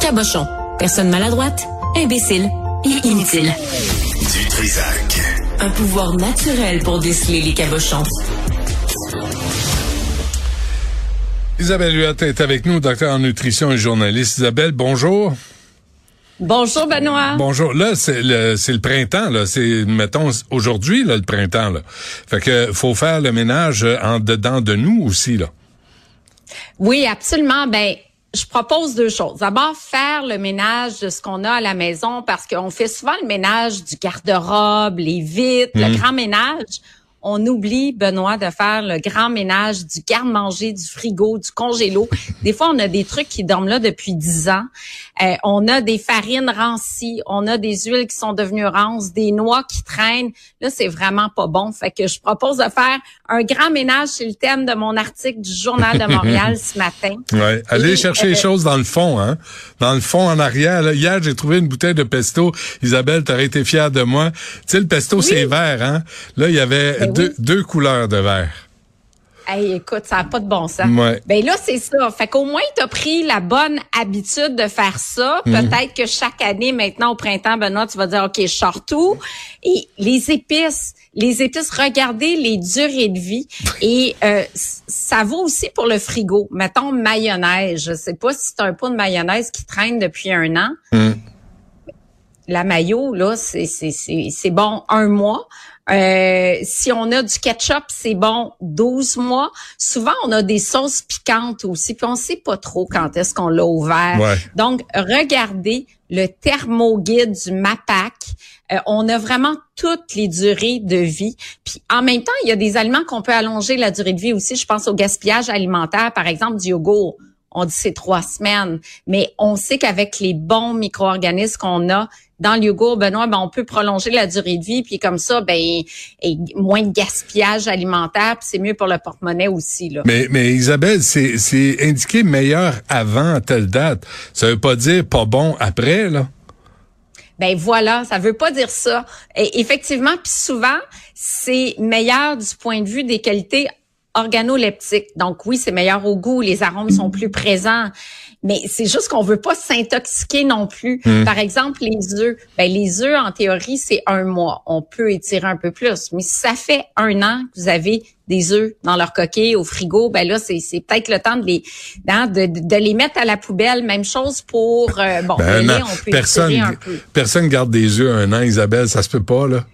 Cabochon. Personne maladroite, imbécile et inutile. Du Trisac. Un pouvoir naturel pour déceler les cabochons. Isabelle Huot est avec nous, docteur en nutrition et journaliste. Isabelle, bonjour. Bonjour Benoît. Bonjour. Là, c'est le, c'est le printemps. Là, c'est mettons aujourd'hui là le printemps. Là. Fait que faut faire le ménage en dedans de nous aussi là. Oui, absolument. Ben, je propose deux choses. D'abord, faire le ménage de ce qu'on a à la maison parce qu'on fait souvent le ménage du garde-robe, les vitres, le grand ménage on oublie, Benoît, de faire le grand ménage du garde-manger, du frigo, du congélo. Des fois, on a des trucs qui dorment là depuis dix ans. Euh, on a des farines rancies, on a des huiles qui sont devenues rances, des noix qui traînent. Là, c'est vraiment pas bon. Fait que je propose de faire un grand ménage. C'est le thème de mon article du Journal de Montréal ce matin. Ouais. Allez chercher les euh, choses dans le fond, hein. Dans le fond, en arrière. hier, j'ai trouvé une bouteille de pesto. Isabelle, t'aurais été fière de moi. Tu sais, le pesto, c'est vert, hein. Là, il y avait ben deux, couleurs de vert. Hey, écoute, ça n'a pas de bon sens. Ben là, c'est ça. Fait qu'au moins, tu as pris la bonne habitude de faire ça. Mhm. Peut-être que chaque année, maintenant, au printemps, Benoît, tu vas dire, OK, je sors tout. Et les épices, les épices, regardez les durées de vie. Et euh, ça vaut aussi pour le frigo. Mettons mayonnaise. Je sais pas si c'est un pot de mayonnaise qui traîne depuis un an. Mhm. La mayo, là, c'est bon un mois. Euh, si on a du ketchup, c'est bon 12 mois. Souvent, on a des sauces piquantes aussi, puis on sait pas trop quand est-ce qu'on l'a ouvert. Donc, regardez le thermoguide du MAPAC. Euh, on a vraiment toutes les durées de vie. Puis en même temps, il y a des aliments qu'on peut allonger la durée de vie aussi. Je pense au gaspillage alimentaire, par exemple du yogourt on dit c'est trois semaines, mais on sait qu'avec les bons micro-organismes qu'on a dans le yogourt, Benoît, ben, on peut prolonger la durée de vie, puis comme ça, ben, et moins de gaspillage alimentaire, puis c'est mieux pour le porte-monnaie aussi. Là. Mais, mais Isabelle, c'est, c'est indiqué meilleur avant telle date. Ça veut pas dire pas bon après, là? Ben voilà, ça veut pas dire ça. Et effectivement, puis souvent, c'est meilleur du point de vue des qualités organoleptique. Donc oui, c'est meilleur au goût, les arômes sont plus présents, mais c'est juste qu'on veut pas s'intoxiquer non plus. Hmm. Par exemple, les œufs, ben les œufs en théorie c'est un mois. On peut étirer un peu plus, mais si ça fait un an que vous avez des œufs dans leur coquille au frigo, ben là c'est peut-être le temps de les hein, de, de, les mettre à la poubelle. Même chose pour euh, bon, ben, on peut personne, un peu. Personne garde des œufs un an, Isabelle, ça se peut pas là.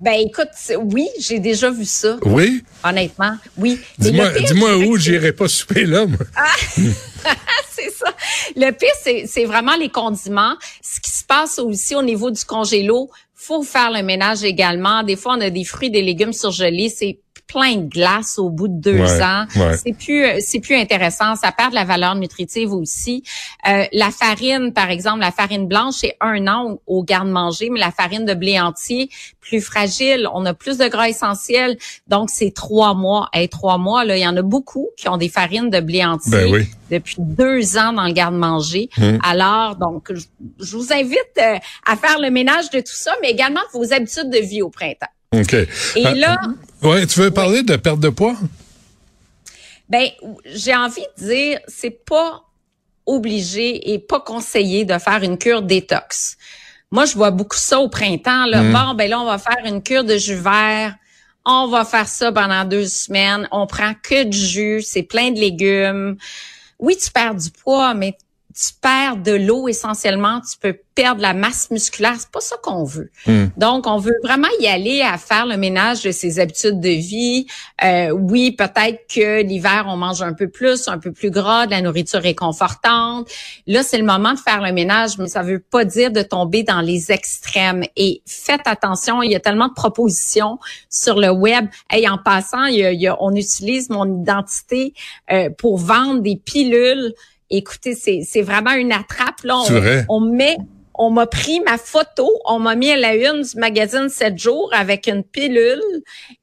Ben écoute, oui, j'ai déjà vu ça. Oui? Honnêtement, oui. Dis-moi dis où j'irai pas souper là, moi. Ah, c'est ça. Le pire, c'est vraiment les condiments. Ce qui se passe aussi au niveau du congélo, faut faire le ménage également. Des fois, on a des fruits, des légumes surgelés. C'est plein de glace au bout de deux ans. C'est plus euh, c'est plus intéressant. Ça perd de la valeur nutritive aussi. Euh, la farine, par exemple, la farine blanche, c'est un an au, garde-manger, mais la farine de blé entier, plus fragile. On a plus de gras essentiels, donc c'est trois mois. Et trois mois, là, il y en a beaucoup qui ont des farines de blé entier. Ben depuis deux ans dans le garde-manger. Hum. Alors, donc, je, vous invite euh, à faire le ménage de tout ça, mais également vos habitudes de vie au printemps. OK. Et là. Ouais, tu veux parler de perte de poids? Ben, j'ai envie de dire, c'est pas obligé et pas conseillé de faire une cure détox. Moi, je vois beaucoup ça au printemps. Là. Mm. Bon, ben là, on va faire une cure de jus vert. On va faire ça pendant deux semaines. On prend que du jus. C'est plein de légumes. Oui, tu perds du poids, mais tu perds de l'eau essentiellement, tu peux perdre la masse musculaire. C'est pas ça qu'on veut. Hmm. Donc, on veut vraiment y aller à faire le ménage de ses habitudes de vie. Euh, oui, peut-être que l'hiver, on mange un peu plus, un peu plus gras, de la nourriture réconfortante. Là, c'est le moment de faire le ménage, mais ça veut pas dire de tomber dans les extrêmes. Et faites attention, il y a tellement de propositions sur le web. Et en passant, il y a, on utilise mon identité euh, pour vendre des pilules Écoutez, c'est vraiment une attrape. Là, on, on met on m'a pris ma photo, on m'a mis à la une du magazine 7 jours avec une pilule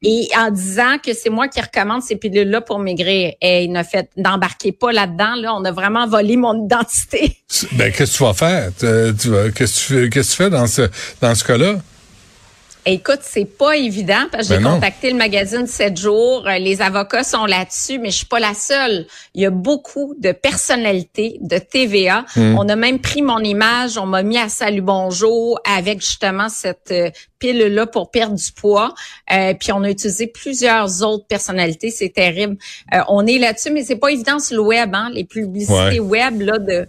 et en disant que c'est moi qui recommande ces pilules-là pour maigrir. Et il n'a fait d'embarquer pas là-dedans. Là, on a vraiment volé mon identité. Ben qu'est-ce que tu vas faire? Tu, qu'est-ce que tu que tu fais dans ce dans ce cas-là? Écoute, c'est pas évident parce que Ben j'ai non. contacté le magazine 7 jours. Euh, Les avocats sont là-dessus, mais je suis pas la seule. Il y a beaucoup de personnalités de TVA. Hmm. On a même pris mon image, on m'a mis à Salut Bonjour avec justement cette euh, pile-là pour perdre du poids. Euh, puis on a utilisé plusieurs autres personnalités. C'est terrible. Euh, on est là-dessus, mais c'est pas évident sur le web, hein, les Ouais. publicités web là de.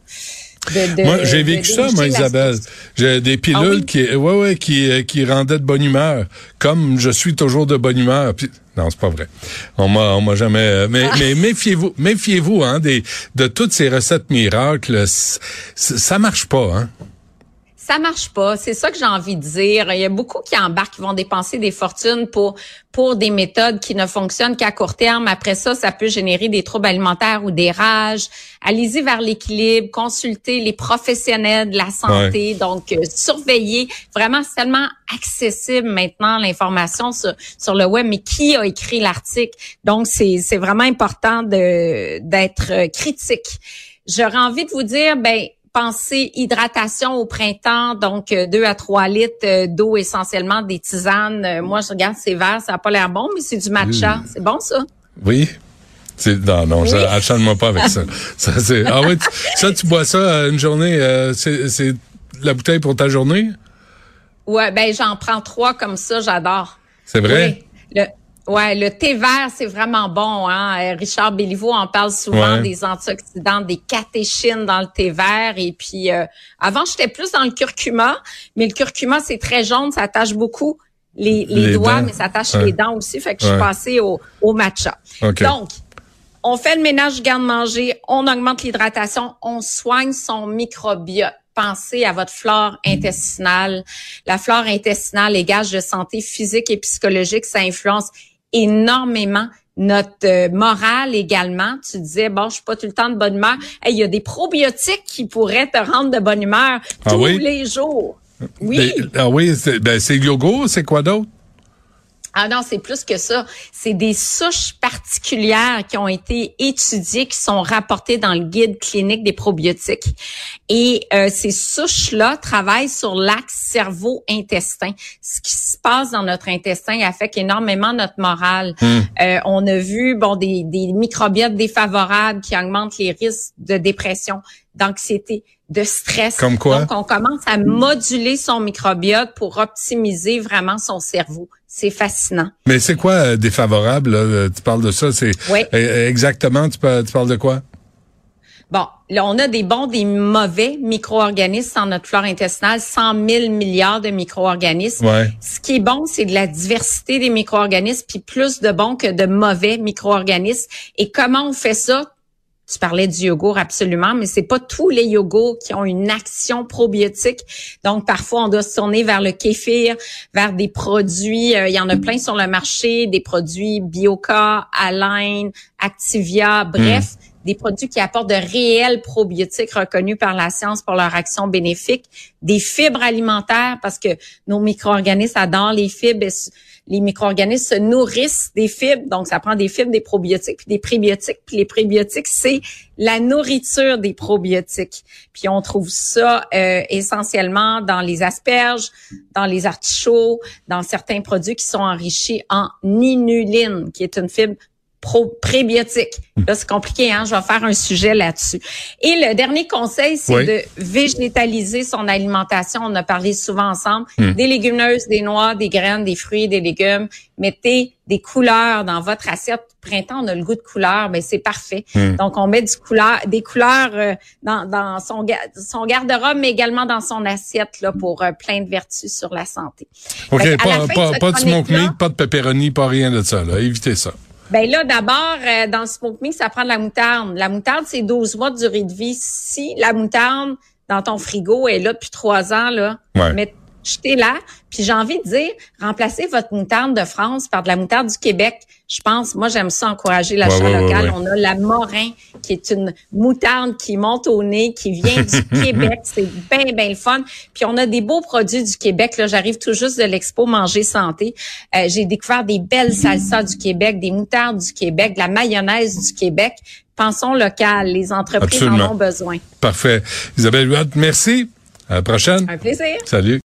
De- de- Moi, j'ai de vécu ça, moi, Isabelle. J'ai des pilules Ah oui? qui, ouais, ouais, qui, euh, qui rendaient de bonne humeur. Comme je suis toujours de bonne humeur. Puis- non, c'est pas vrai. On m'a, on m'a jamais. euh, Mais, mais méfiez-vous, méfiez-vous, hein, des, de toutes ces recettes miracles. Ça marche pas, hein. Ça marche pas, c'est ça que j'ai envie de dire. Il y a beaucoup qui embarquent, qui vont dépenser des fortunes pour pour des méthodes qui ne fonctionnent qu'à court terme. Après ça, ça peut générer des troubles alimentaires ou des rages. Allez-y vers l'équilibre, consultez les professionnels de la santé. Donc, euh, surveillez. Vraiment, c'est tellement accessible maintenant l'information sur, sur le web. Mais qui a écrit l'article? Donc, c'est c'est vraiment important de d'être euh, critique. J'aurais envie de vous dire, ben pensez hydratation au printemps, donc euh, 2 à 3 litres euh, d'eau essentiellement, des tisanes. Euh, moi, je regarde ces verres, ça n'a pas l'air bon, mais c'est du matcha. C'est bon, ça? Oui. C'est, non, non, Oui. ça, achète-moi pas avec ça. ça c'est, ah oui, tu- ça, tu bois ça une journée, euh, c'est, c'est la bouteille pour ta journée? Ouais, ben j'en prends trois comme ça, j'adore. C'est vrai? Oui. Le, ouais, le thé vert, c'est vraiment bon. Hein? Euh, Richard Béliveau en parle souvent Ouais. des antioxydants, des catéchines dans le thé vert. Et puis, euh, avant, j'étais plus dans le curcuma, mais le curcuma, c'est très jaune, ça attache beaucoup les, les Les doigts, dents. mais ça attache Ouais. les dents aussi. Fait que je suis passée au, au matcha. OK. Donc, on fait le ménage garde-manger, on augmente l'hydratation, on soigne son microbiote. Pensez à votre flore intestinale. La flore intestinale est gage de santé physique et psychologique. Ça influence énormément notre euh, morale également. Tu disais, bon, je suis pas tout le temps de bonne humeur. Hey, Il y a des probiotiques qui pourraient te rendre de bonne humeur Ah tous oui? les jours. Oui. Ben, ah oui, c'est, ben, c'est le yogourt, c'est quoi d'autre? Ah non, c'est plus que ça. C'est des souches particulières qui ont été étudiées, qui sont rapportées dans le guide clinique des probiotiques. Et euh, ces souches-là travaillent sur l'axe cerveau-intestin. Ce qui se passe dans notre intestin affecte énormément notre morale. Euh, on a vu bon des, des microbiotes défavorables qui augmentent les risques de dépression, d'anxiété, de stress. Comme quoi? Donc, on commence à moduler son microbiote pour optimiser vraiment son cerveau. C'est fascinant. Mais c'est quoi euh, défavorable, là? Euh, Tu parles de ça, c'est Oui. euh, exactement, tu parles de quoi? Bon, là, on a des bons, des mauvais micro-organismes dans notre flore intestinale, 100 000 milliards de micro-organismes. Ouais. Ce qui est bon, c'est de la diversité des micro-organismes, puis plus de bons que de mauvais micro-organismes. Et comment on fait ça? Tu parlais du yogourt absolument, mais c'est pas tous les yogourts qui ont une action probiotique. Donc parfois on doit se tourner vers le kéfir, vers des produits. euh, il y en a plein sur le marché, des produits Bioca, Align, Activia, bref, des produits qui apportent de réels probiotiques reconnus par la science pour leur action bénéfique, des fibres alimentaires parce que nos micro-organismes adorent les fibres. Les micro-organismes se nourrissent des fibres, donc ça prend des fibres, des probiotiques, puis des prébiotiques. Puis les prébiotiques, c'est la nourriture des probiotiques. Puis on trouve ça euh, essentiellement dans les asperges, dans les artichauts, dans certains produits qui sont enrichis en inuline, qui est une fibre pro prébiotique. Là, c'est compliqué, hein? Je vais faire un sujet là-dessus. Et le dernier conseil, c'est Oui. de végétaliser son alimentation. On a parlé souvent ensemble. Hmm. Des légumineuses, des noix, des graines, des fruits, des légumes. Mettez des couleurs dans votre assiette. Printemps, on a le goût de couleur, ben c'est parfait. Hmm. Donc, on met du couleur, des couleurs euh, dans, dans son, son garde-robe, mais également dans son assiette là, pour euh, plein de vertus sur la santé. OK, pas, fin pas, pas de smoke meat, pas de pepperoni, pas rien de ça, là. Évitez ça. Ben là, d'abord, euh, dans smoke meat, ça prend de la moutarde. La moutarde, c'est 12 mois de durée de vie. Si la moutarde dans ton frigo est là depuis trois ans, là, Ouais. mais jetez-la. Puis j'ai envie de dire, remplacez votre moutarde de France par de la moutarde du Québec. Je pense, moi, j'aime ça encourager l'achat Ouais, ouais, ouais, local. ouais. On a la Morin, qui est une moutarde qui monte au nez, qui vient du Québec. C'est bien, bien le fun. Puis on a des beaux produits du Québec. Là, j'arrive tout juste de l'expo Manger Santé. Euh, J'ai découvert des belles salsas du Québec, des moutardes du Québec, de la mayonnaise du Québec. Pensons local. Les entreprises Absolument. en ont besoin. Parfait. Isabelle merci. À la prochaine. Un plaisir. Salut.